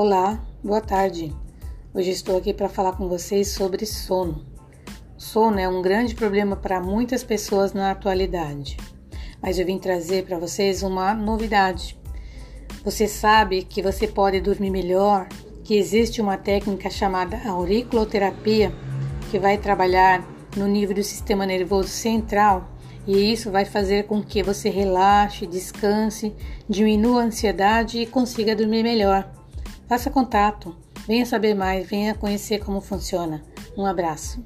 Olá, boa tarde. Hoje estou aqui para falar com vocês sobre sono. sono é um grande problema para muitas pessoas na atualidade, mas eu vim trazer para vocês uma novidade. Você sabe que você pode dormir melhor, que existe uma técnica chamada auriculoterapia que vai trabalhar no nível do sistema nervoso central e isso vai fazer com que você relaxe, descanse, diminua a ansiedade e consiga dormir melhor. Faça contato, venha saber mais, venha conhecer como funciona. Um abraço.